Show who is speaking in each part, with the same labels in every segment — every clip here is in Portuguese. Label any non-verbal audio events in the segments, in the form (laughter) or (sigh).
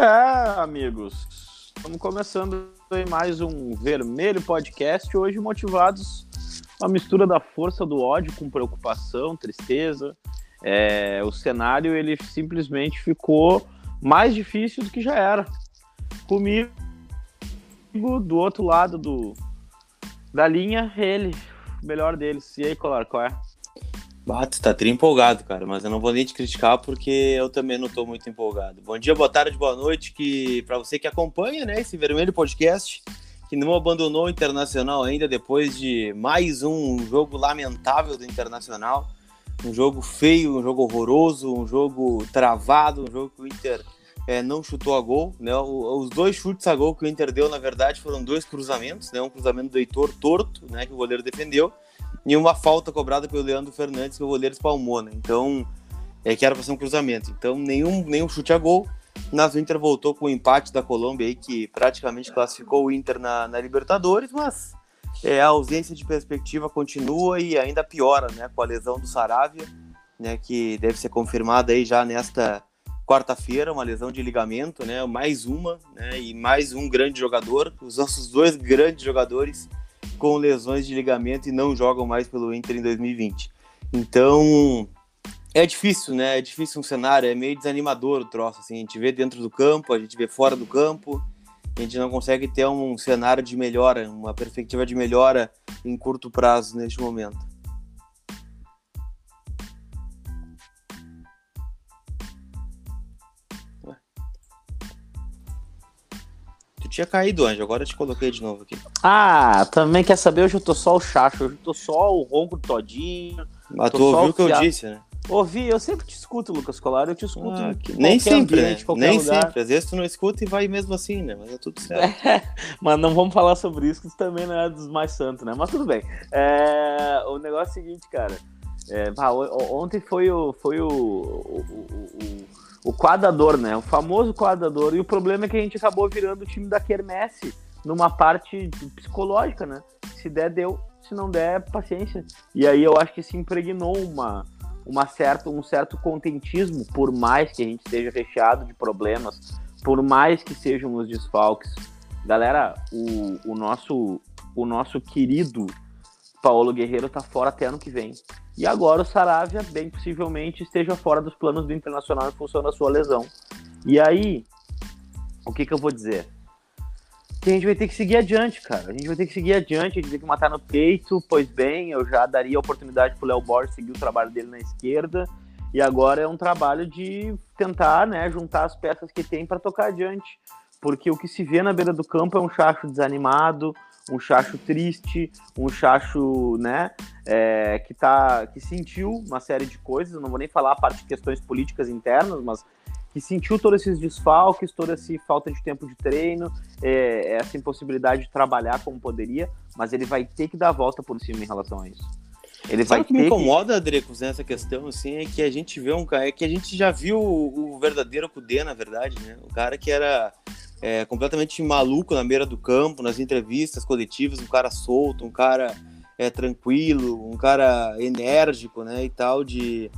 Speaker 1: É, amigos, estamos começando mais um Vermelho Podcast, hoje motivados uma mistura da força do ódio com preocupação, tristeza. É, o cenário ele simplesmente ficou mais difícil do que já era. Comigo, do outro lado do, da linha, ele, o melhor deles. E aí, Colar, qual é?
Speaker 2: Tu tá tri empolgado, cara, mas eu não vou nem te criticar porque eu também não tô muito empolgado. Bom dia, boa tarde, boa noite, que para você que acompanha, né, esse Vermelho Podcast, que não abandonou o Internacional ainda depois de mais um jogo lamentável do Internacional, um jogo feio, um jogo horroroso, um jogo travado, um jogo que o Inter é, não chutou a gol, né? os dois chutes a gol que o Inter deu, na verdade, foram dois cruzamentos, né? Um cruzamento do Heitor torto, né, que o goleiro defendeu, e uma falta cobrada pelo Leandro Fernandes, que o goleiro espalmou, né? Então, é que era para ser um cruzamento. Então, nenhum, nenhum chute a gol. Mas o Inter voltou com o empate da Colômbia aí, que praticamente classificou o Inter na, na Libertadores, mas é, a ausência de perspectiva continua e ainda piora, né? Com a lesão do Saravia, né? Que deve ser confirmada aí já nesta quarta-feira, uma lesão de ligamento, né? Mais uma, né? E mais um grande jogador. Os nossos dois grandes jogadores com lesões de ligamento e não jogam mais pelo Inter em 2020. Então, é difícil, né? É difícil um cenário, é meio desanimador o troço, assim. A gente vê dentro do campo, a gente vê fora do campo, a gente não consegue ter um cenário de melhora, uma perspectiva de melhora em curto prazo neste momento. Tinha caído, Anjo. Agora eu te coloquei de novo aqui.
Speaker 1: Ah, também quer saber? Hoje eu tô só o chacho. Hoje eu tô só o ronco todinho.
Speaker 2: Mas tu ouviu o que eu disse, né?
Speaker 1: Ouvi, eu sempre te escuto, Lucas Colar, eu te escuto ah,
Speaker 2: Nem sempre, ambiente, né? Nem lugar. sempre. Às vezes tu não escuta e vai mesmo assim, né? Mas é tudo certo. (laughs) É,
Speaker 1: mas não vamos falar sobre isso, que isso também não é dos mais santos, né? Mas tudo bem. É, o negócio é o seguinte, cara. É, ontem foi o, foi o, o, o, o quadrador, né? O famoso quadrador. E o problema é que a gente acabou virando o time da Kermesse numa parte psicológica, né? Se der, deu. Se não der, paciência. E aí eu acho que se impregnou uma, uma certa, um certo contentismo, por mais que a gente esteja recheado de problemas, por mais que sejam os desfalques. Galera, o, o, nosso, o nosso querido Paulo Guerreiro tá fora até ano que vem. E agora o Saravia, bem possivelmente, esteja fora dos planos do Internacional em função da sua lesão. E aí, o que, que eu vou dizer? Que a gente vai ter que seguir adiante, cara. A gente vai ter que seguir adiante, a gente tem que matar no peito. Pois bem, eu já daria a oportunidade pro Léo Borges seguir o trabalho dele na esquerda. E agora é um trabalho de tentar né, juntar as peças que tem para tocar adiante. Porque o que se vê na beira do campo é um chacho desanimado, um chacho triste, um chacho, né, é, que tá, que sentiu uma série de coisas, não vou nem falar a parte de questões políticas internas, mas que sentiu todos esses desfalques, toda essa falta de tempo de treino, é, essa impossibilidade de trabalhar como poderia, mas ele vai ter que dar a volta por cima em relação a isso.
Speaker 2: Ele Sabe o que me incomoda, que... Drecos, nessa questão, assim, é que a gente vê um cara, é que a gente já viu o, o verdadeiro Kudê, na verdade, né? O cara que era é, completamente maluco na beira do campo, nas entrevistas coletivas, um cara solto, um cara é, tranquilo, um cara enérgico, né, e tal, de,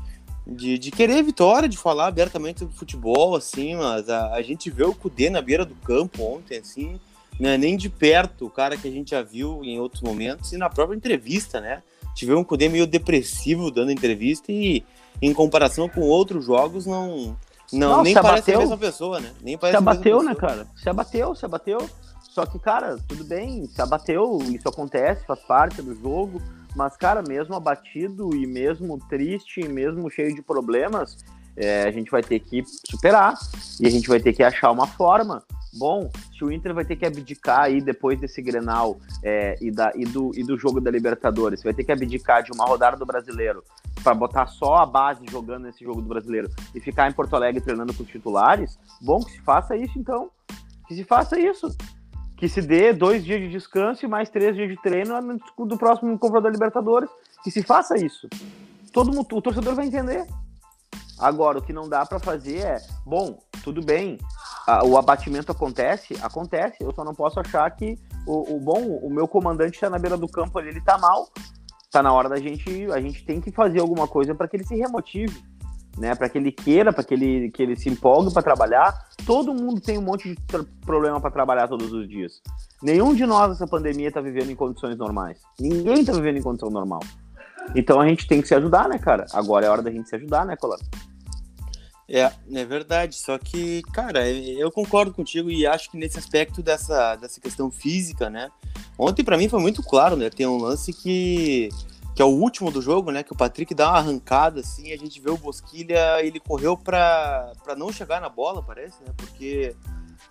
Speaker 2: de, de, querer vitória, de falar abertamente sobre futebol, assim, mas a, a gente vê o Cudê na beira do campo ontem, assim, né, nem de perto o cara que a gente já viu em outros momentos, e na própria entrevista, né, tive um Cudê meio depressivo dando entrevista e em comparação com outros jogos não não, não nem parece abateu, a mesma pessoa, né? Nem parece
Speaker 1: se abateu, né, cara? Se abateu, se abateu. Só que, cara, tudo bem, se abateu, isso acontece, faz parte do jogo. Mas, cara, mesmo abatido e mesmo triste, e mesmo cheio de problemas, é, a gente vai ter que superar. E a gente vai ter que achar uma forma bom, se o Inter vai ter que abdicar aí depois desse Grenal é, e, da, e, do, e do jogo da Libertadores, vai ter que abdicar de uma rodada do Brasileiro para botar só a base jogando nesse jogo do Brasileiro e ficar em Porto Alegre treinando com os titulares, bom que se faça isso então. Que se faça isso. Que se dê dois dias de descanso e mais três dias de treino do próximo confronto da Libertadores. Que se faça isso. Todo mundo, o torcedor vai entender. Agora, o que não dá para fazer é, bom, tudo bem, o abatimento acontece, acontece. Eu só não posso achar que o, o bom, o meu comandante está na beira do campo ali, ele tá mal. Tá na hora da gente, a gente tem que fazer alguma coisa para que ele se remotive. né? Para que ele queira, para que ele, que ele se empolgue para trabalhar. Todo mundo tem um monte de problema para trabalhar todos os dias. Nenhum de nós nessa pandemia está vivendo em condições normais. Ninguém está vivendo em condição normal. Então a gente tem que se ajudar, né, cara? Agora é hora da gente se ajudar, né, Colano?
Speaker 2: É, é verdade. Só que, cara, eu concordo contigo e acho que nesse aspecto dessa, dessa questão física, né? Ontem para mim foi muito claro, né? Tem um lance que que é o último do jogo, né? Que o Patrick dá uma arrancada, assim, a gente vê o Bosquilha, ele correu para não chegar na bola, parece, né? Porque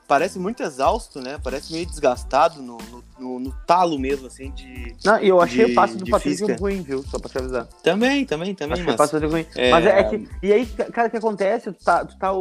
Speaker 2: parece muito exausto, né? Parece meio desgastado no, no, no, no talo mesmo, assim, de.
Speaker 1: Não, eu achei de, o passe do Patrick física. ruim, viu? Só pra te avisar.
Speaker 2: Também, também, também.
Speaker 1: Achei mas... o passe do ruim. É... Mas é, é, que. E aí, cara, o que acontece? Tu tá. Tu, tá,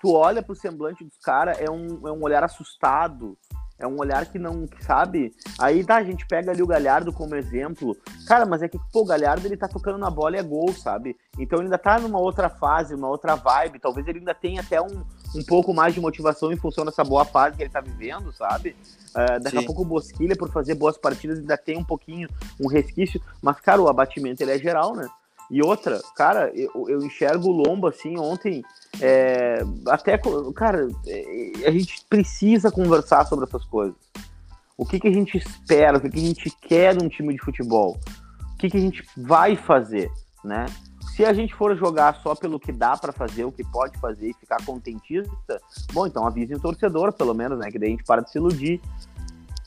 Speaker 1: tu olha pro semblante dos caras, é um, é um olhar assustado é um olhar que não, sabe? Aí tá, a gente pega ali o Galhardo como exemplo. Cara, mas é que, pô, o Galhardo ele tá tocando na bola e é gol, sabe? Então ele ainda tá numa outra fase, uma outra vibe. Talvez ele ainda tenha até um, um pouco mais de motivação em função dessa boa fase que ele tá vivendo, sabe? Uh, daqui Sim. a pouco o Bosquilha, por fazer boas partidas, ainda tem um pouquinho, um resquício. Mas, cara, o abatimento ele é geral, né? E outra, cara, eu, eu enxergo o Lombo assim ontem. É, até, cara, é, a gente precisa conversar sobre essas coisas. O que, que a gente espera, o que, que a gente quer de um time de futebol? O que, que a gente vai fazer, né? Se a gente for jogar só pelo que dá para fazer, o que pode fazer e ficar contentista, bom, então avise o torcedor, pelo menos, né? Que daí a gente para de se iludir.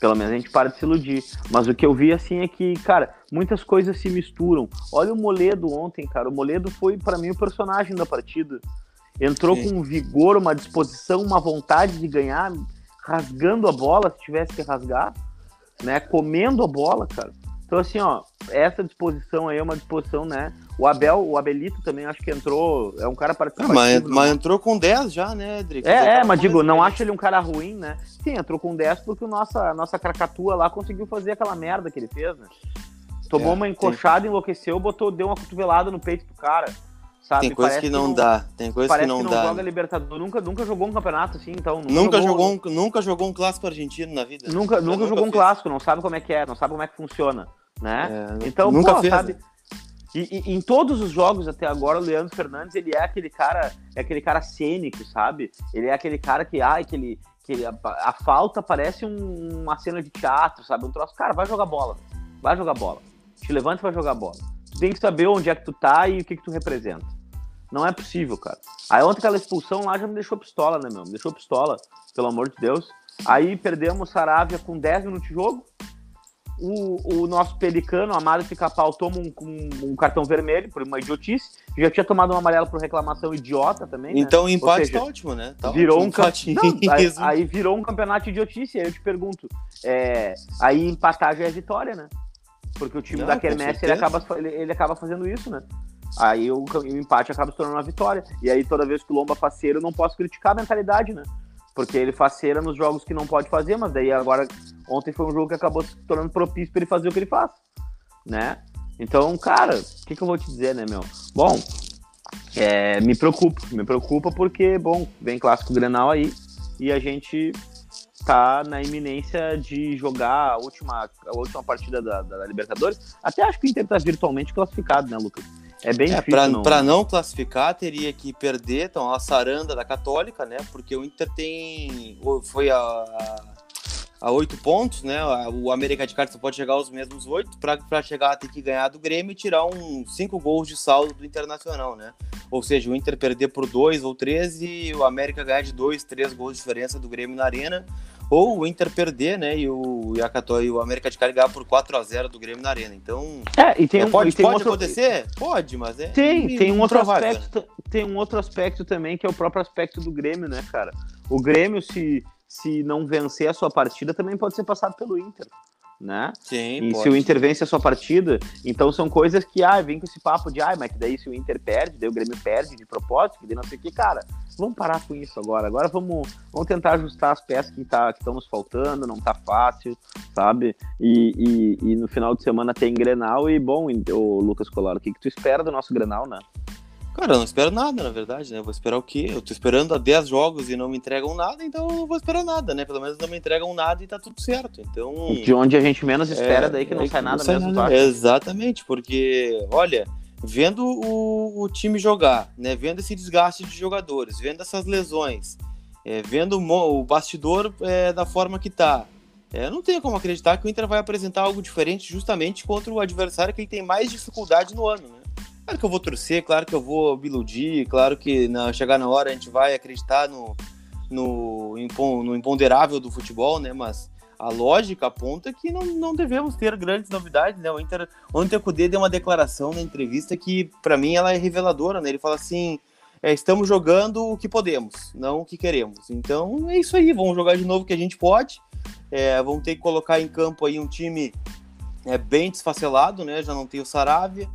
Speaker 1: Pelo menos a gente para de se iludir. Mas o que eu vi, assim, é que, cara, muitas coisas se misturam. Olha o Moledo ontem, cara. O Moledo foi, para mim, o personagem da partida. Entrou Sim. com um vigor, uma disposição, uma vontade de ganhar, rasgando a bola, se tivesse que rasgar, né? Comendo a bola, cara. Então, assim, ó, essa disposição aí é uma disposição, né? O Abel, o Abelito também acho que entrou, é um cara participativo.
Speaker 2: Ah, mas, mas, entrou com 10 já, né, Drick?
Speaker 1: É, é mas digo, não acho ele um cara ruim, né? Sim, entrou com 10 porque o nossa, a nossa cracatua lá conseguiu fazer aquela merda que ele fez, né? Tomou é, uma encoxada, tem... enlouqueceu, botou, deu uma cotovelada no peito do cara. Sabe?
Speaker 2: Tem coisa que não, que não, dá, tem coisa que não, que não dá.
Speaker 1: joga Libertadores, nunca, nunca jogou um campeonato assim, então.
Speaker 2: Nunca, nunca jogou, jogou um, nunca jogou um clássico argentino na vida.
Speaker 1: Nunca, nunca, nunca jogou um clássico, não sabe como é que é, não sabe como é que funciona, né? É, então, nunca pô, fez, sabe? Né? E, e, em todos os jogos até agora, o Leandro Fernandes, ele é aquele cara, é aquele cara cênico, sabe? Ele é aquele cara que, ai, que ele, que a, a, falta parece um, uma cena de teatro, sabe? Um troço, cara, vai jogar bola, vai jogar bola. Te levanta e vai jogar bola. Tu tem que saber onde é que tu tá e o que que tu representa. Não é possível, cara. Aí ontem aquela expulsão lá já me deixou pistola, né, meu? Me deixou pistola, pelo amor de Deus. Aí perdemos Saravia com 10 minutos de jogo o, o nosso pelicano, Amado Pica-Pau, toma um, um, um, cartão vermelho por uma idiotice. Já tinha tomado uma amarela por reclamação idiota também.
Speaker 2: Né? Então o empate seja, tá ótimo, né? Tá
Speaker 1: virou ótimo, um Não, (laughs) aí, aí, virou um campeonato de idiotice. Aí eu te pergunto: é, aí empatar já é vitória, né? Porque o time Não, da Kermesse ele acaba, ele, ele, acaba fazendo isso, né? Aí o, o empate acaba se tornando uma vitória. E aí toda vez que o Lomba faceiro, eu não posso criticar a mentalidade, né? Porque ele faz cera nos jogos que não pode fazer, mas daí agora, ontem foi um jogo que acabou se tornando propício para ele fazer o que ele faz, né? Então, cara, o que, que eu vou te dizer, né, meu? Bom, é, me preocupa, me preocupa porque, bom, vem clássico Grenal aí e a gente tá na iminência de jogar a última, a última partida da, da Libertadores. Até acho que o Inter tá virtualmente classificado, né, Lucas? É bem é, difícil.
Speaker 2: Para não... classificar, teria que perder então, a saranda da Católica, né? Porque o Inter tem. Foi a, a oito pontos, né? O América de só pode chegar aos mesmos oito. Para chegar, tem que ganhar do Grêmio e tirar uns cinco gols de saldo do Internacional, né? Ou seja, o Inter perder por dois ou três e o América ganhar de dois, três gols de diferença do Grêmio na Arena ou o Inter perder, né, e o, e a e o América de Cali ganhar por 4 a 0 do Grêmio na Arena. Então,
Speaker 1: é, e tem é,
Speaker 2: um, pode,
Speaker 1: e tem
Speaker 2: pode outro... acontecer? Pode, mas é
Speaker 1: Tem, tem um outro aspecto, né? tem um outro aspecto também que é o próprio aspecto do Grêmio, né, cara? O Grêmio se se não vencer a sua partida também pode ser passado pelo Inter né?
Speaker 2: Sim,
Speaker 1: e
Speaker 2: pode.
Speaker 1: se o Inter vence a sua partida, então são coisas que, ah, vem com esse papo de, ah, mas que daí se o Inter perde, daí o Grêmio perde de propósito, que daí não sei o que, cara, vamos parar com isso agora, agora vamos, vamos tentar ajustar as peças que tá, estão nos faltando, não tá fácil, sabe? E, e, e, no final de semana tem Grenal e, bom, o Lucas Colar, o que, que tu espera do nosso Grenal, né?
Speaker 2: Cara, eu não espero nada, na verdade, né? Eu vou esperar o quê? Eu tô esperando há 10 jogos e não me entregam nada, então eu não vou esperar nada, né? Pelo menos não me entregam nada e tá tudo certo. Então.
Speaker 1: De onde a gente menos espera, é, daí que não é sai nada não sai mesmo,
Speaker 2: nada. Exatamente, porque, olha, vendo o, o time jogar, né? Vendo esse desgaste de jogadores, vendo essas lesões, é, vendo o, o bastidor é, da forma que tá. É, não tenho como acreditar que o Inter vai apresentar algo diferente justamente contra o adversário que ele tem mais dificuldade no ano, né? Claro que eu vou torcer, claro que eu vou me iludir, claro que na chegar na hora a gente vai acreditar no, no, no imponderável do futebol, né? Mas a lógica aponta que não, não devemos ter grandes novidades, né? O Inter, ontem o Cudê deu uma declaração na entrevista que, para mim, ela é reveladora, né? Ele fala assim: é, estamos jogando o que podemos, não o que queremos. Então é isso aí, vamos jogar de novo o que a gente pode. É, vamos ter que colocar em campo aí um time é, bem desfacelado, né? Já não tem o Saravia.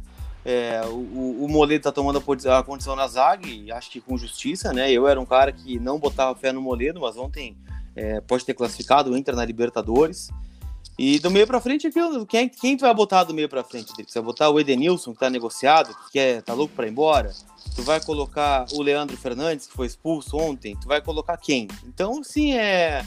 Speaker 2: É, o, o tá tomando a condição na zaga e acho que com justiça, né? Eu era um cara que não botava fé no Moledo, mas ontem é, pode ter classificado Inter na Libertadores. E do meio para frente, quem, quem tu vai botar do meio para frente? Você vai botar o Edenilson, que tá negociado, que quer, tá louco para ir embora? Tu vai colocar o Leandro Fernandes, que foi expulso ontem? Tu vai colocar quem? Então, sim, é,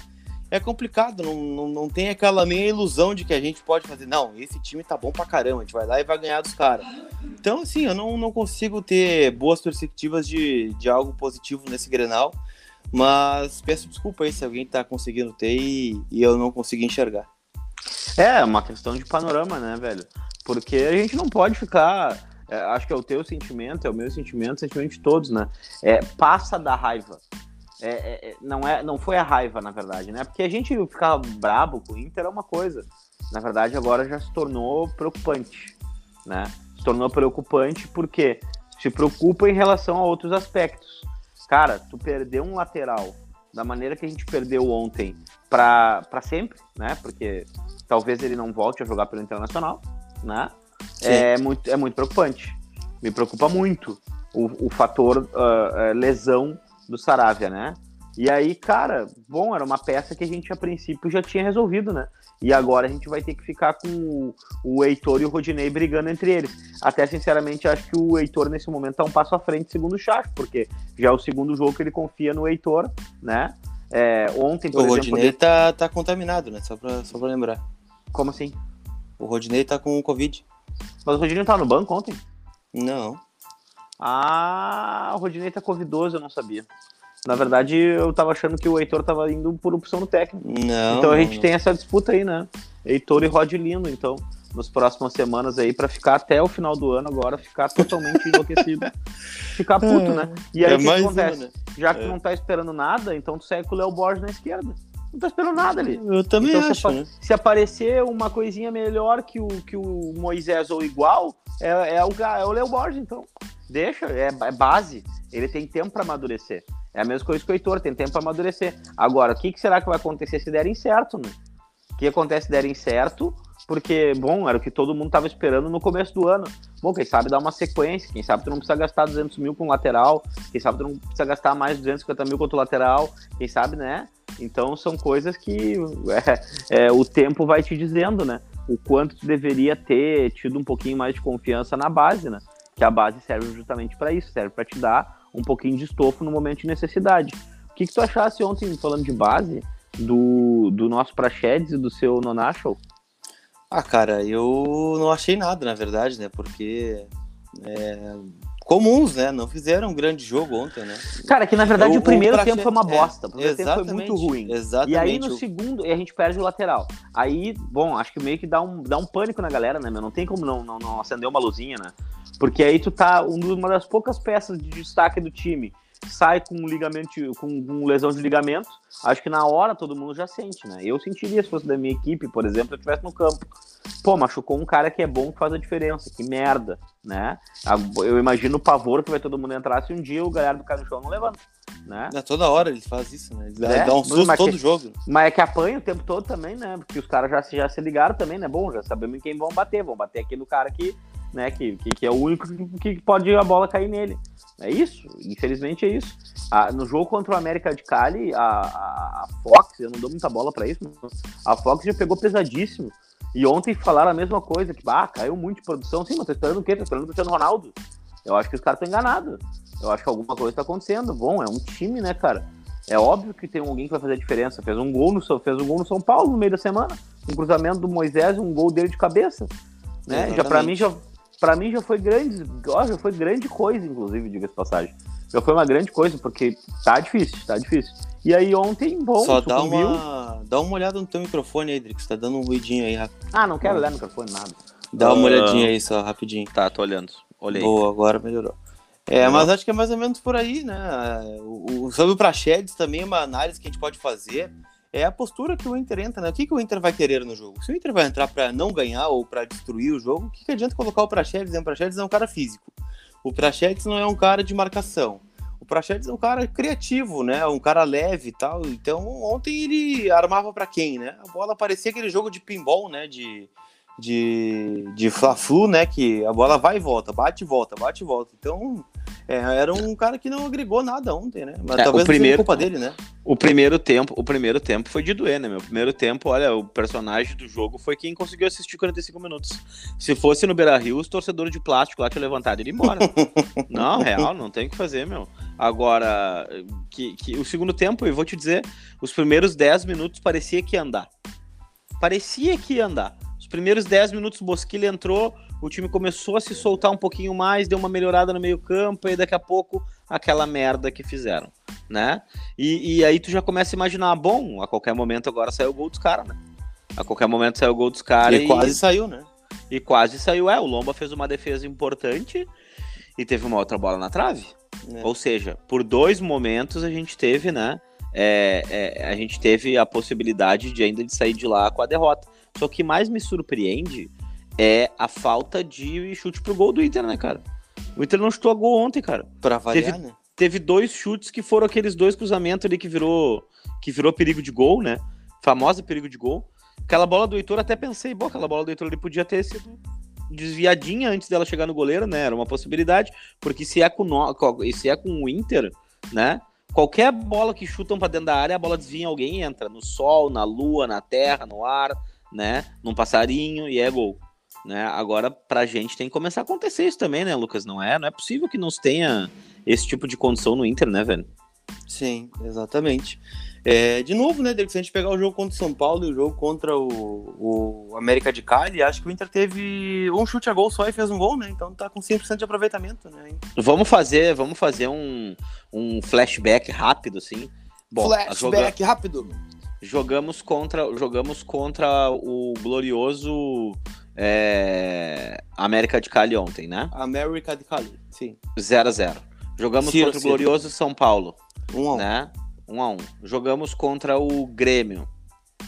Speaker 2: é complicado. Não, não, não tem aquela meia ilusão de que a gente pode fazer. Não, esse time tá bom pra caramba, a gente vai lá e vai ganhar dos caras. Então, assim, eu não, não consigo ter boas perspectivas de, de algo positivo nesse Grenal. Mas peço desculpa aí se alguém tá conseguindo ter e, e eu não consegui enxergar.
Speaker 1: É, uma questão de panorama, né, velho? Porque a gente não pode ficar. É, acho que é o teu sentimento, é o meu sentimento, o sentimento de todos, né? É, passa da raiva. É, é, é, não, é, não foi a raiva, na verdade, né? Porque a gente ficar brabo com o Inter é uma coisa. Na verdade, agora já se tornou preocupante, né? Se tornou preocupante porque se preocupa em relação a outros aspectos. Cara, tu perdeu um lateral da maneira que a gente perdeu ontem para sempre, né? Porque talvez ele não volte a jogar pelo Internacional, né? É muito, é muito preocupante. Me preocupa muito o, o fator uh, lesão do Saravia, né? E aí, cara, bom, era uma peça que a gente a princípio já tinha resolvido, né? E agora a gente vai ter que ficar com o, o Heitor e o Rodinei brigando entre eles. Até, sinceramente, acho que o Heitor nesse momento tá um passo à frente, segundo o Chacho, porque já é o segundo jogo que ele confia no Heitor, né? É, ontem,
Speaker 2: por o exemplo... O Rodinei ele... tá, tá contaminado, né? Só pra, só pra lembrar.
Speaker 1: Como assim?
Speaker 2: O Rodinei tá com Covid.
Speaker 1: Mas o Rodinei não tava no banco ontem?
Speaker 2: Não.
Speaker 1: Ah, o Rodinei tá covidoso, eu não sabia. Na verdade, eu tava achando que o Heitor tava indo por opção do técnico.
Speaker 2: Não.
Speaker 1: Então a gente não. tem essa disputa aí, né? Heitor e Rod Lindo, então, nas próximas semanas aí, para ficar até o final do ano agora, ficar totalmente enlouquecido. (laughs) Ficar puto, né? E aí é o que, que acontece? Uma, né? Já que é. não tá esperando nada, então tu segue com o Léo Borges na esquerda. Não tá esperando nada ali.
Speaker 2: Eu também então,
Speaker 1: acho. Se,
Speaker 2: né?
Speaker 1: se, aparecer uma coisinha melhor que o, que o Moisés ou igual, é, é o, é o Léo Borges, então. Deixa, é, é base. Ele tem tempo para amadurecer. É a mesma coisa que o Heitor, tem tempo para amadurecer. Agora, o que, que, será que vai acontecer se derem certo, né? O que acontece se derem certo? Porque, bom, era o que todo mundo estava esperando no começo do ano. Bom, quem sabe dar uma sequência, quem sabe tu não precisa gastar 200 mil com lateral, quem sabe tu não precisa gastar mais 250 mil contra o lateral, quem sabe, né? Então são coisas que (laughs) é, é, o tempo vai te dizendo, né? O quanto tu deveria ter tido um pouquinho mais de confiança na base, né? Que a base serve justamente para isso, serve para te dar um pouquinho de estofo no momento de necessidade. O que, que tu achasse ontem, falando de base, do, do nosso Prachedes e do seu Nonachal?
Speaker 2: Ah, cara, eu não achei nada, na verdade, né? Porque é, comuns, né? Não fizeram um grande jogo ontem, né?
Speaker 1: Cara, que na verdade o, o primeiro o tempo foi uma bosta. O primeiro
Speaker 2: tempo
Speaker 1: foi muito ruim.
Speaker 2: Exatamente.
Speaker 1: E aí no segundo, a gente perde o lateral. Aí, bom, acho que meio que dá um, dá um pânico na galera, né, meu? Não tem como não, não, não acender uma luzinha, né? Porque aí tu tá uma das poucas peças de destaque do time sai com um ligamento, com, com lesão de ligamento, acho que na hora todo mundo já sente, né? Eu sentiria se fosse da minha equipe, por exemplo, se eu estivesse no campo. Pô, machucou um cara que é bom, que faz a diferença, que merda, né? Eu imagino o pavor que vai todo mundo entrar se um dia o galera do cara no chão não levanta, né?
Speaker 2: É, toda hora ele faz isso, né? Ele é, dá um susto todo
Speaker 1: que,
Speaker 2: jogo.
Speaker 1: Mas é que apanha o tempo todo também, né? Porque os caras já, já se ligaram também, né? Bom, já sabemos em quem vão bater, vão bater aqui no cara que né? Que, que, que é o único que, que, pode a bola cair nele. É isso, infelizmente é isso. Ah, no jogo contra o América de Cali, a, a, Fox, eu não dou muita bola para isso, a Fox já pegou pesadíssimo. E ontem falaram a mesma coisa, que ah, caiu muito de produção. Sim, mas tá esperando o quê? Tá esperando o Cristiano Ronaldo. Eu acho que os caras estão enganados. Eu acho que alguma coisa tá acontecendo. Bom, é um time, né, cara? É óbvio que tem alguém que vai fazer a diferença. Fez um gol no, fez um gol no São Paulo no meio da semana. Um cruzamento do Moisés, um gol dele de cabeça. Né? Já para mim já para mim já foi grande, ó, já foi grande coisa, inclusive, diga-se passagem. Já foi uma grande coisa, porque tá difícil, tá difícil. E aí ontem, bom,
Speaker 2: Só dá uma, dá uma olhada no teu microfone aí, Drix, tá dando um ruidinho aí, rápido.
Speaker 1: Ah, não quero olhar no microfone, nada.
Speaker 2: Dá uma uh... olhadinha aí só, rapidinho.
Speaker 1: Tá, tô olhando. Olhei.
Speaker 2: Boa, agora melhorou. É, mas acho que é mais ou menos por aí, né? O, o, sobre o Praxedes também é uma análise que a gente pode fazer. É a postura que o Inter entra, né? O que, que o Inter vai querer no jogo? Se o Inter vai entrar para não ganhar ou para destruir o jogo, o que, que adianta colocar o Praxedes? O Praxedes é um cara físico. O Praxedes não é um cara de marcação. O Praxedes é um cara criativo, né? Um cara leve e tal. Então, ontem ele armava para quem, né? A bola parecia aquele jogo de pinball, né? De, de, de Fla-Flu, né? Que a bola vai e volta, bate e volta, bate e volta. Então, é, era um cara que não agregou nada ontem, né? Mas
Speaker 1: é,
Speaker 2: talvez
Speaker 1: o primeiro,
Speaker 2: culpa dele, né?
Speaker 1: O primeiro tempo, o primeiro tempo foi de doer, né, meu? O primeiro tempo, olha, o personagem do jogo foi quem conseguiu assistir 45 minutos. Se fosse no Beira-Rio, os torcedores de plástico lá tinham levantado e ido embora. (laughs) não, real, não tem o que fazer, meu. Agora, que, que o segundo tempo, eu vou te dizer, os primeiros 10 minutos parecia que ia andar. Parecia que ia andar primeiros 10 minutos o Bosquilha entrou, o time começou a se soltar um pouquinho mais, deu uma melhorada no meio-campo, e daqui a pouco aquela merda que fizeram, né? E, e, aí tu já começa a imaginar, bom, a qualquer momento agora saiu o gol dos caras, né? A qualquer momento saiu o gol dos caras.
Speaker 2: E, e, quase saiu, né?
Speaker 1: E quase saiu, é. O Lomba fez uma defesa importante e teve uma outra bola na trave. É. Ou seja, por dois momentos a gente teve, né? É, é, a gente teve a possibilidade de ainda de sair de lá com a derrota. Só que mais me surpreende é a falta de chute pro gol do Inter, né, cara? O Inter não chutou a gol ontem, cara.
Speaker 2: Pra variar,
Speaker 1: teve,
Speaker 2: né?
Speaker 1: Teve dois chutes que foram aqueles dois cruzamentos ali que virou, que virou perigo de gol, né? Famosa perigo de gol. Aquela bola do Heitor, até pensei, bom, aquela bola do Heitor ali podia ter sido desviadinha antes dela chegar no goleiro, né? Era uma possibilidade, porque se é com, no... se é com o Inter, né? Qualquer bola que chutam para dentro da área, a bola desvia em alguém e entra. No sol, na lua, na terra, no ar né? Num passarinho e é gol. Né? Agora, pra gente tem que começar a acontecer isso também, né, Lucas? Não é, não é possível que não tenha esse tipo de condição no Inter, né, velho?
Speaker 2: Sim, exatamente. É, de novo, né, se a gente pegar o jogo contra o São Paulo e o jogo contra o, o América de Cali, acho que o Inter teve um chute a gol só e fez um gol, né? Então tá com 100% de aproveitamento, né?
Speaker 1: Vamos fazer, vamos fazer um, um flashback rápido, assim.
Speaker 2: Bom, flashback joga... rápido
Speaker 1: jogamos contra, jogamos contra o glorioso é, América de Cali ontem, né?
Speaker 2: América de Cali, sim.
Speaker 1: 0 a 0 Jogamos Ciro, contra o glorioso São Paulo.
Speaker 2: 1 um a 1
Speaker 1: né? 1 um a 1 Jogamos contra o Grêmio.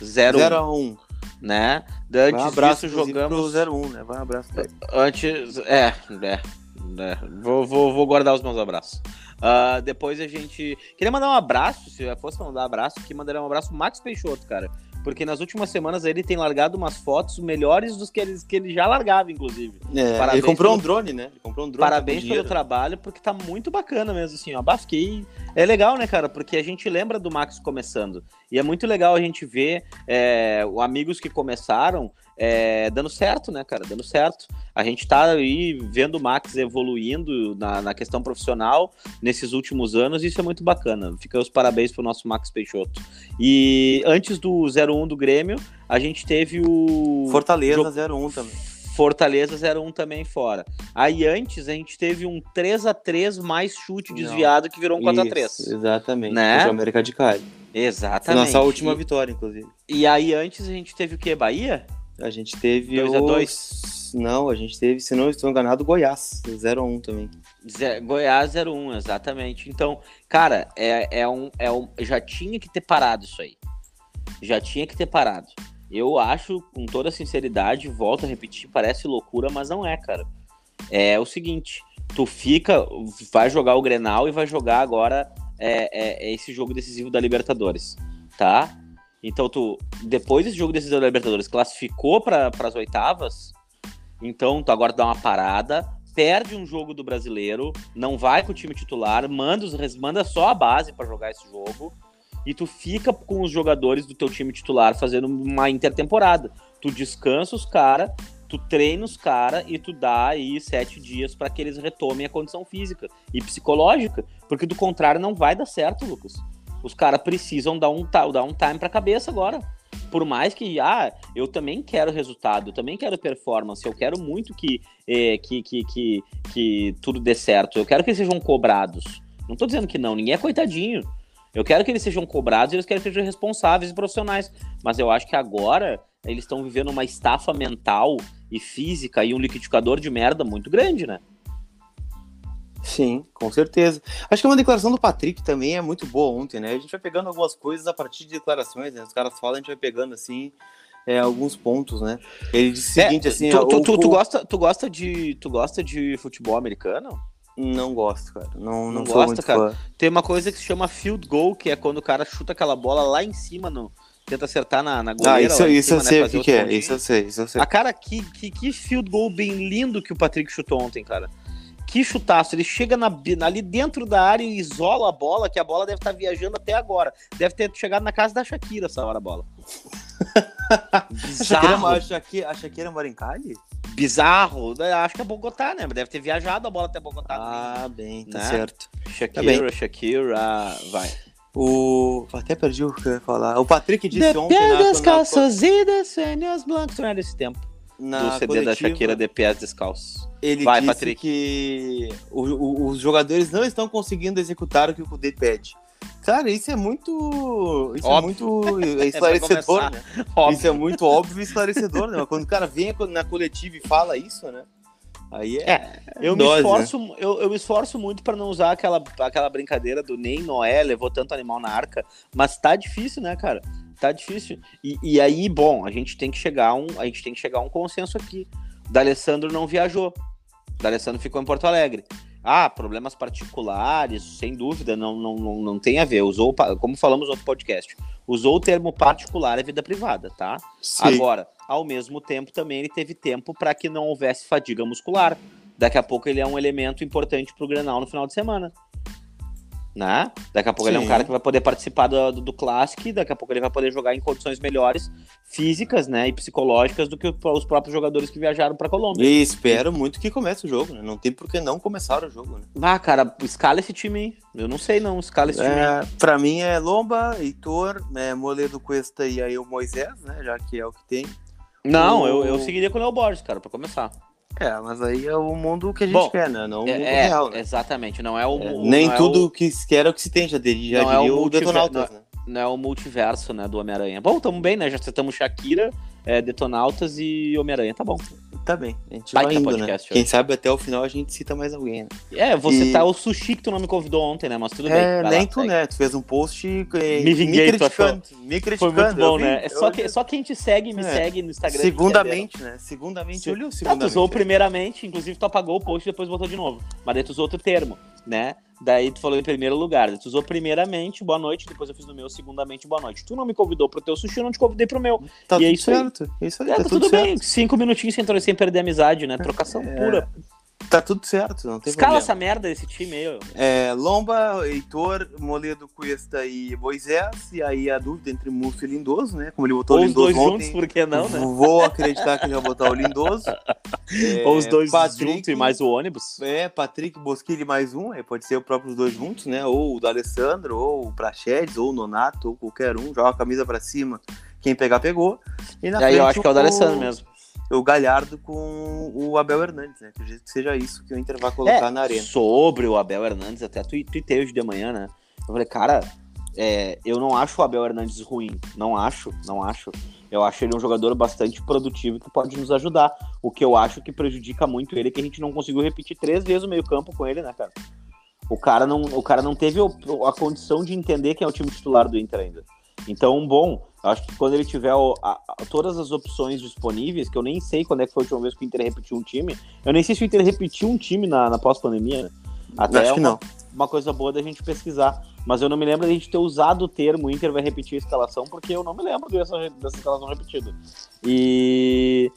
Speaker 1: 0 0
Speaker 2: a 1
Speaker 1: né?
Speaker 2: Antes um abraço disso jogamos 0 1 né? Vai um abraço daí.
Speaker 1: Antes, é, é, é. Vou, vou, vou guardar os meus abraços. Uh, depois a gente. Queria mandar um abraço, se fosse mandar um abraço, que mandaria um abraço pro Max Peixoto, cara. Porque nas últimas semanas ele tem largado umas fotos melhores dos que ele, que ele já largava, inclusive.
Speaker 2: É, ele comprou pelo... um drone, né? Ele comprou um drone.
Speaker 1: Parabéns pelo trabalho, porque tá muito bacana mesmo, assim, ó. Bah, fiquei... É legal, né, cara? Porque a gente lembra do Max começando. E é muito legal a gente ver é, amigos que começaram é, dando certo, né, cara? Dando certo. A gente tá aí vendo o Max evoluindo na, na questão profissional nesses últimos anos e isso é muito bacana. Fica os parabéns pro nosso Max Peixoto. E antes do 01 do Grêmio, a gente teve o.
Speaker 2: Fortaleza 01 também.
Speaker 1: Fortaleza 0-1 também fora. Aí antes a gente teve um 3 a 3 mais chute desviado Não. que virou um 4 x 3
Speaker 2: Exatamente.
Speaker 1: Né?
Speaker 2: Contra o América de Cali.
Speaker 1: Exatamente.
Speaker 2: Nossa última vitória, inclusive.
Speaker 1: E aí antes a gente teve o que? Bahia?
Speaker 2: A gente teve 2 a 2 Não, a gente teve, se não estou enganado, Goiás, 0x1 também.
Speaker 1: Zé, Goiás 0x1, exatamente. Então, cara, é, é, um, é um. Já tinha que ter parado isso aí. Já tinha que ter parado. Eu acho, com toda sinceridade, volto a repetir, parece loucura, mas não é, cara. É o seguinte: tu fica, vai jogar o Grenal e vai jogar agora é, é, é esse jogo decisivo da Libertadores, tá? Então, tu, depois desse jogo decisão da Libertadores, classificou para as oitavas, então tu agora dá uma parada, perde um jogo do brasileiro, não vai com o time titular, manda, os, manda só a base para jogar esse jogo, e tu fica com os jogadores do teu time titular fazendo uma intertemporada. Tu descansa os caras, tu treina os caras e tu dá aí sete dias para que eles retomem a condição física e psicológica, porque do contrário não vai dar certo, Lucas. Os caras precisam dar um, dar um time pra cabeça agora. Por mais que, ah, eu também quero resultado, eu também quero performance, eu quero muito que, eh, que, que, que, que tudo dê certo, eu quero que eles sejam cobrados. Não tô dizendo que não, ninguém é coitadinho. Eu quero que eles sejam cobrados e eles querem que sejam responsáveis e profissionais. Mas eu acho que agora eles estão vivendo uma estafa mental e física e um liquidificador de merda muito grande, né?
Speaker 2: Sim, com certeza. Acho que uma declaração do Patrick também é muito boa ontem, né? A gente vai pegando algumas coisas a partir de declarações, né? Os caras falam, a gente vai pegando assim é, alguns pontos, né? Ele disse o é, seguinte, assim...
Speaker 1: Tu, tu, tu, tu, gosta, tu, gosta de, tu gosta de futebol americano?
Speaker 2: Não gosto, cara. Não, não,
Speaker 1: não gosta, cara. Fã. Tem uma coisa que se chama field goal, que é quando o cara chuta aquela bola lá em cima no, tenta acertar na, na
Speaker 2: goleira. Ah, isso, isso cima, eu né, sei né, o que, que é. Isso eu sei, isso eu sei.
Speaker 1: A cara, que, que, que field goal bem lindo que o Patrick chutou ontem, cara que chutaço. Ele chega na, ali dentro da área e isola a bola, que a bola deve estar tá viajando até agora. Deve ter chegado na casa da Shakira essa hora a bola. (laughs)
Speaker 2: Bizarro. A Shakira, a Shakira mora em Cali?
Speaker 1: Bizarro. Acho que é Bogotá, né? Deve ter viajado a bola até Bogotá.
Speaker 2: Ah, bem, tá né? certo.
Speaker 1: Shakira, tá bem. Shakira, vai.
Speaker 2: O. Até perdi o que eu ia falar. O Patrick disse
Speaker 1: Depende ontem. Depende das calças e das blancos. Não é desse tempo na do CD coletiva, da Shakira de pés descalços.
Speaker 2: Ele Vai, disse Patrick. que o, o, os jogadores não estão conseguindo executar o que o Kudê pede. Cara, isso é muito. Isso é óbvio. é muito (laughs) esclarecedor, é né? Óbvio. Isso é muito óbvio e esclarecedor, né? Quando o cara vem na coletiva e fala isso, né? Aí é. é
Speaker 1: eu, dose, me esforço, né? eu, eu me esforço muito para não usar aquela, aquela brincadeira do nem Noé levou tanto animal na arca, mas tá difícil, né, cara? Tá difícil. E, e aí, bom, a gente tem que chegar a um, a gente tem que chegar a um consenso aqui. D'Alessandro não viajou. D'Alessandro ficou em Porto Alegre. Ah, problemas particulares, sem dúvida, não, não, não, não tem a ver. Usou, como falamos no outro podcast, usou o termo particular é vida privada, tá? Sim. Agora, ao mesmo tempo, também ele teve tempo para que não houvesse fadiga muscular. Daqui a pouco ele é um elemento importante para o Grenal no final de semana né? Daqui a pouco Sim. ele é um cara que vai poder participar do, do, do Classic, daqui a pouco ele vai poder jogar em condições melhores físicas, né, e psicológicas do que os próprios jogadores que viajaram para Colômbia.
Speaker 2: E espero muito que comece o jogo, né? Não tem por que não começar o jogo, né?
Speaker 1: Ah, cara, escala esse time aí. Eu não sei não, escala esse time. É,
Speaker 2: para mim é Lomba, Heitor, é, Moledo Cuesta e aí o Moisés, né, já que é o que tem.
Speaker 1: Não, o... eu, eu seguiria com o Léo Borges, cara, para começar.
Speaker 2: É, mas aí é o mundo que a gente Bom, quer, né? Não o
Speaker 1: é,
Speaker 2: mundo
Speaker 1: é,
Speaker 2: real, né?
Speaker 1: Exatamente, não é o.
Speaker 2: É, nem tudo o... que se quer é o que se tem, já, diria, já diria é o, o Detonautas,
Speaker 1: não, né? Não é o multiverso, né, do Homem-Aranha. Bom, tamo bem, né? Já citamos Shakira, é, Detonautas e Homem-Aranha, tá bom.
Speaker 2: Tá bem, a gente vai, vai indo, né? Quem sabe até o final a gente cita mais alguém, né?
Speaker 1: É, você e... tá o Sushi que tu não me convidou ontem, né? Mas tudo bem.
Speaker 2: É, nem lá, tu, né? Tu fez um post
Speaker 1: eh, me, vinguei, me criticando. Me criticando. Foi muito bom, né? É só, que, só quem te segue, me é. segue no Instagram.
Speaker 2: Segundamente, né? Segundamente, olhou segundamente.
Speaker 1: Tá, tu usou primeiramente, inclusive tu apagou o post e depois voltou de novo. Mas daí tu usou outro termo, né? Daí tu falou em primeiro lugar. Tu usou primeiramente, boa noite, depois eu fiz no meu, segundamente, boa noite. Tu não me convidou pro teu sushi, eu não te convidei pro meu.
Speaker 2: Tá e é isso certo. Aí. Isso aí, é,
Speaker 1: tá, tá tudo, tudo bem. Cinco minutinhos sem, sem perder amizade, né? Trocação é... pura.
Speaker 2: Tá tudo certo, não tem
Speaker 1: Escala
Speaker 2: problema.
Speaker 1: essa merda desse time aí.
Speaker 2: É, Lomba, Heitor, Moledo, Cuesta e Moisés. E aí a dúvida entre Musso e Lindoso, né? Como ele botou
Speaker 1: Ou
Speaker 2: o Lindoso
Speaker 1: os dois ontem, juntos, por que não, né?
Speaker 2: Vou acreditar que ele vai botar o Lindoso.
Speaker 1: É, (laughs) Ou os dois Patrick, juntos e mais o ônibus.
Speaker 2: É, Patrick, Bosquilha mais um. Aí pode ser o próprio dois juntos, né? Ou o do Alessandro, ou o Prachedes, ou o Nonato, ou qualquer um. Joga a camisa pra cima. Quem pegar, pegou.
Speaker 1: E na aí frente, eu acho que é o do Alessandro mesmo
Speaker 2: o Galhardo com o Abel Hernandes, né? Acredito que seja isso que o Inter vai colocar é, na arena.
Speaker 1: Sobre o Abel Hernandes, até tuitei hoje de manhã, né? Eu falei, cara, é, eu não acho o Abel Hernandes ruim. Não acho, não acho. Eu acho ele um jogador bastante produtivo que pode nos ajudar. O que eu acho que prejudica muito ele é que a gente não conseguiu repetir três vezes o meio-campo com ele, né, cara? O cara não, o cara não teve a condição de entender quem é o time titular do Inter ainda. Então, bom, acho que quando ele tiver o, a, a, todas as opções disponíveis, que eu nem sei quando é que foi a última vez que o Inter repetiu um time, eu nem sei se o Inter repetiu um time na, na pós-pandemia, né?
Speaker 2: Até acho é uma,
Speaker 1: uma coisa boa da gente pesquisar. Mas eu não me lembro da gente ter usado o termo Inter vai repetir a escalação, porque eu não me lembro dessa, dessa escalação repetida. E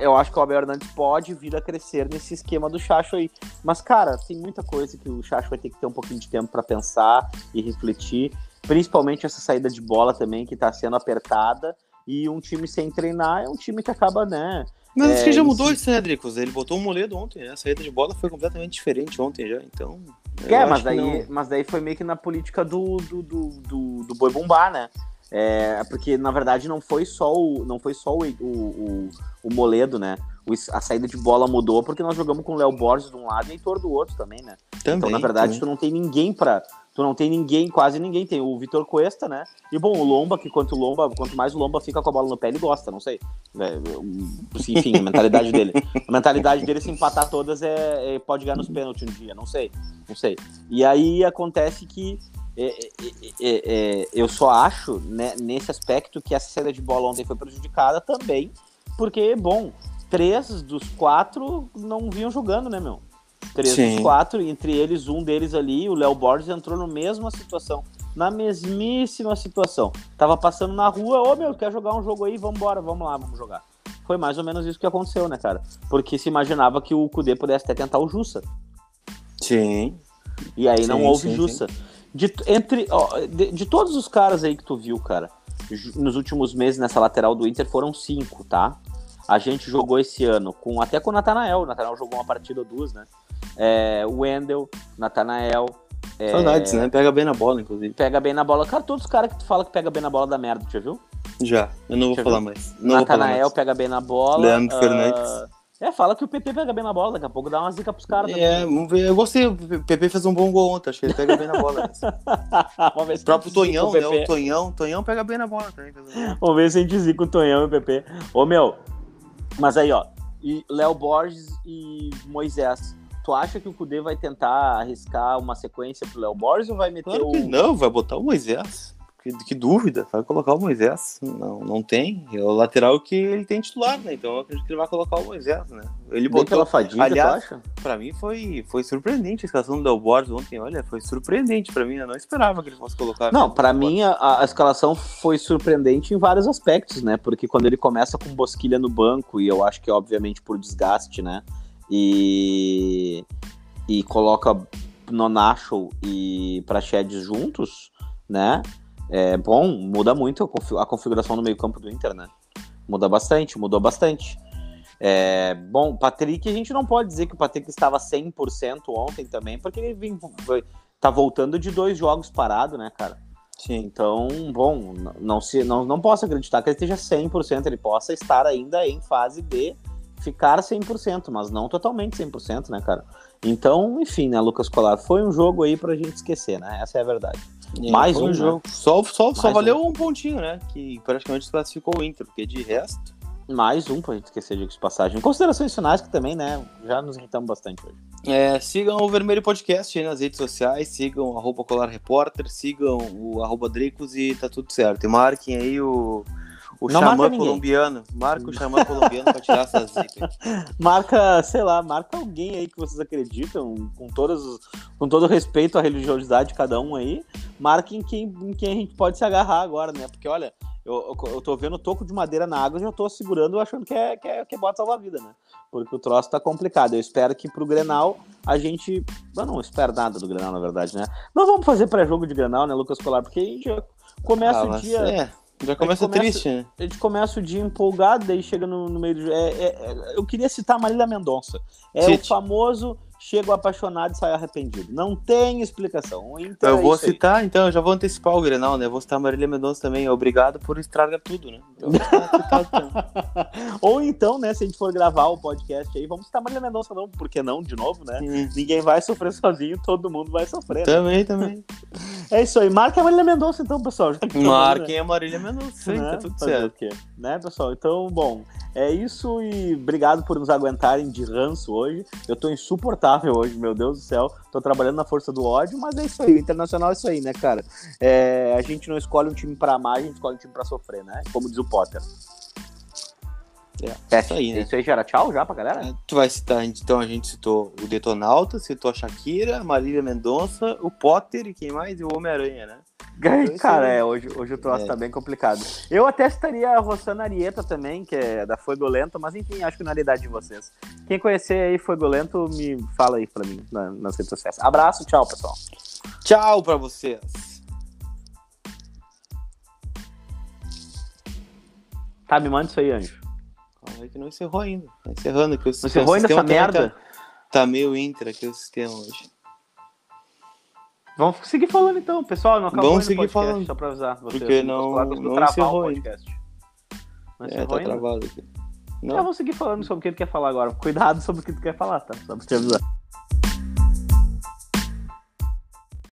Speaker 1: eu acho que o Abel Hernandes pode vir a crescer nesse esquema do Chacho aí. Mas, cara, tem muita coisa que o Chacho vai ter que ter um pouquinho de tempo para pensar e refletir principalmente essa saída de bola também que está sendo apertada e um time sem treinar é um time que acaba, né?
Speaker 2: Mas acho que já mudou isso, né? Ele botou um moledo ontem, né? A saída de bola foi completamente diferente ontem já, então.
Speaker 1: É, mas daí, mas daí foi meio que na política do, do, do, do, do boi bombar, né? É, porque na verdade não foi só o, não foi só o, o, o, Moledo, né? O, a saída de bola mudou porque nós jogamos com o Léo Borges de um lado e Heitor do outro também, né? Também, então, na verdade, também. tu não tem ninguém para tu não tem ninguém, quase ninguém. Tem o Vitor Cuesta, né? E bom, o Lomba, que quanto, Lomba, quanto mais o Lomba fica com a bola no pé, ele gosta, não sei. É, enfim, a mentalidade dele. A mentalidade dele, se empatar todas, é, é pode ganhar nos pênaltis um dia, não sei. Não sei. E aí acontece que é, é, é, é, eu só acho, né, nesse aspecto, que essa saída de bola ontem foi prejudicada também, porque, bom, três dos quatro não vinham jogando, né, meu? Três Sim. dos quatro, entre eles, um deles ali, o Léo Borges, entrou na mesma situação. Na mesmíssima situação. Tava passando na rua, ô meu, quer jogar um jogo aí? Vambora, vamos lá, vamos jogar. Foi mais ou menos isso que aconteceu, né, cara? Porque se imaginava que o Kudê pudesse até tentar o Jussa.
Speaker 2: Sim.
Speaker 1: E aí sim, não houve sim, Jussa. Sim. De, entre, ó, de, de, todos os caras aí que tu viu, cara, nos últimos meses nessa lateral do Inter foram cinco, tá? A gente jogou esse ano com até com o Natanael. O Natanael jogou uma partida ou duas, né? É, o Wendel, Natanael.
Speaker 2: É, Saudades, né? Pega bem na bola, inclusive.
Speaker 1: Pega bem na bola. Cara, todos os caras que tu fala que pega bem na bola da merda, já viu?
Speaker 2: Já, eu não vou já falar viu? mais. Não
Speaker 1: Natanael pega bem na bola.
Speaker 2: Leandro uh... Fernandes.
Speaker 1: É, fala que o PP pega bem na bola, daqui a pouco dá uma zica pros caras.
Speaker 2: É, vamos ver. Eu gostei, o PP fez um bom gol ontem, acho que ele pega bem na bola. (laughs) vamos ver se o próprio Tonhão, o né? O Tonhão, Tonhão pega bem na bola também.
Speaker 1: Vamos ver se a gente zica o Tonhão e o PP. Ô meu, mas aí, ó, Léo Borges e Moisés. Tu acha que o Kudê vai tentar arriscar uma sequência pro Léo Borges ou vai meter
Speaker 2: claro
Speaker 1: o.
Speaker 2: Que não, vai botar o Moisés. Que, que, dúvida, vai colocar o Moisés. Não, não tem. É o lateral que ele tem titular, né? Então eu acredito que ele vai colocar o Moisés, né? Ele
Speaker 1: botou pela fadiga,
Speaker 2: Aliás, tu acha? Pra mim foi, foi surpreendente a escalação do Del Borges ontem. Olha, foi surpreendente pra mim. Eu não esperava que ele fosse colocar.
Speaker 1: Não, pra mim a, a, escalação foi surpreendente em vários aspectos, né? Porque quando ele começa com Bosquilha no banco, e eu acho que obviamente por desgaste, né? E, e coloca Nonacho e Prachedes juntos, né? É bom, muda muito a configuração do meio-campo do Inter, né? Muda bastante, mudou bastante. É, bom, Patrick, a gente não pode dizer que o Patrick estava 100% ontem também, porque ele vem, tá voltando de dois jogos parado, né, cara? Sim. Então, bom, não, se, não, não posso acreditar que ele esteja 100%, ele possa estar ainda em fase de ficar 100%, mas não totalmente 100%, né, cara? Então, enfim, né, Lucas Colar, foi um jogo aí pra gente esquecer, né? Essa é a verdade.
Speaker 2: É, mais um, jogo. Né? Só, só, só valeu um. um. pontinho, né? Que praticamente classificou o Inter, porque de resto.
Speaker 1: Mais um pra gente esquecer de passagem. Considerações finais que também, né? Já nos irritamos bastante hoje.
Speaker 2: É, sigam o Vermelho Podcast aí nas redes sociais, sigam o Colar Repórter, sigam o arroba Dricos e tá tudo certo. E marquem aí o o não xamã colombiano. Marca o xamã colombiano pra tirar essas (laughs) zicas.
Speaker 1: Marca, sei lá, marca alguém aí que vocês acreditam, com, todos, com todo respeito à religiosidade de cada um aí. Marque em quem, em quem a gente pode se agarrar agora, né? Porque, olha, eu, eu tô vendo toco de madeira na água e já tô segurando achando que é, que é, que é bota salva-vida, né? Porque o troço tá complicado. Eu espero que pro Grenal a gente. Eu não espero nada do Grenal, na verdade, né? Não vamos fazer pré-jogo de Grenal, né, Lucas Colar? Porque a gente começa ah, o dia. É
Speaker 2: já começa, começa triste, né?
Speaker 1: A gente começa o dia empolgado, daí chega no, no meio do. É, é, é, eu queria citar a Marília Mendonça. É o famoso chego apaixonado e saio arrependido. Não tem explicação.
Speaker 2: Então, eu é vou citar, aí. então, eu já vou antecipar o Grenal, né? Eu vou citar a Marília Mendonça também. Obrigado por estragar tudo, né? Então, (laughs) (laughs)
Speaker 1: Ou então, né, se a gente for gravar o podcast aí, vamos citar a Marília Mendonça, não, porque não, de novo, né? Hum. Ninguém vai sofrer sozinho, todo mundo vai sofrer.
Speaker 2: Também, né? também. (laughs)
Speaker 1: É isso aí. Marquem a Marília Mendonça, então, pessoal.
Speaker 2: Marquem a Marília Mendonça, né? tá tudo Fazer certo.
Speaker 1: Né, pessoal? Então, bom, é isso e obrigado por nos aguentarem de ranço hoje. Eu tô insuportável hoje, meu Deus do céu. Tô trabalhando na força do ódio, mas é isso aí. O internacional é isso aí, né, cara? É, a gente não escolhe um time pra amar, a gente escolhe um time pra sofrer, né? Como diz o Potter. É, é isso aí, né? Isso aí já era tchau já pra galera? É,
Speaker 2: tu vai citar, então a gente citou o Detonauta, citou a Shakira, a Marília Mendonça, o Potter e quem mais? E o Homem-Aranha, né?
Speaker 1: Cara, é, hoje, hoje o troço é. tá bem complicado. Eu até estaria a Rossana Arieta também, que é da Lento, mas enfim, acho que não é a idade de vocês. Quem conhecer aí Lento, me fala aí pra mim na, nas redes sociais. Abraço, tchau, pessoal.
Speaker 2: Tchau pra vocês.
Speaker 1: Tá, me manda isso aí, Anjo.
Speaker 2: é que não encerrou ainda. Tá encerrando aqui o
Speaker 1: Não encerrou ainda essa merda?
Speaker 2: Tá, tá, meio intra aqui o sistema hoje.
Speaker 1: Vamos seguir falando então, pessoal. Não acabou
Speaker 2: Vamos seguir
Speaker 1: podcast,
Speaker 2: falando.
Speaker 1: Só pra avisar. Você,
Speaker 2: Porque não- não encerrou
Speaker 1: o podcast. Não
Speaker 2: É, tá
Speaker 1: ainda?
Speaker 2: travado aqui. Não,
Speaker 1: vamos seguir falando sobre o que tu quer falar agora. Cuidado sobre o que tu quer falar, tá? Só pra te avisar.